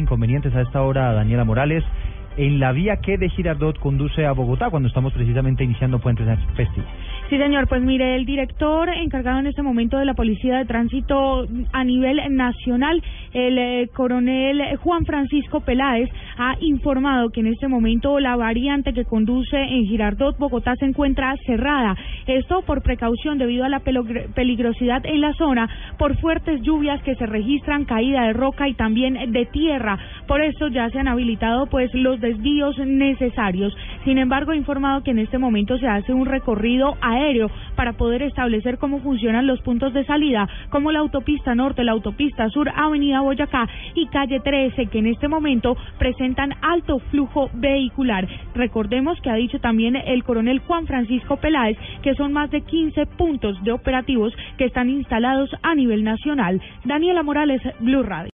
inconvenientes a esta hora, Daniela Morales, en la vía que de Girardot conduce a Bogotá, cuando estamos precisamente iniciando Puentes Festivo. Sí, señor. Pues mire, el director encargado en este momento de la Policía de Tránsito a nivel nacional, el eh, coronel Juan Francisco Peláez, ha informado que en este momento la variante que conduce en Girardot, Bogotá, se encuentra cerrada. Esto por precaución debido a la peligrosidad en la zona, por fuertes lluvias que se registran, caída de roca y también de tierra. Por eso ya se han habilitado pues los desvíos necesarios. Sin embargo, ha informado que en este momento se hace un recorrido para poder establecer cómo funcionan los puntos de salida, como la autopista norte, la autopista sur, Avenida Boyacá y calle 13, que en este momento presentan alto flujo vehicular. Recordemos que ha dicho también el coronel Juan Francisco Peláez que son más de 15 puntos de operativos que están instalados a nivel nacional. Daniela Morales, Blue Radio.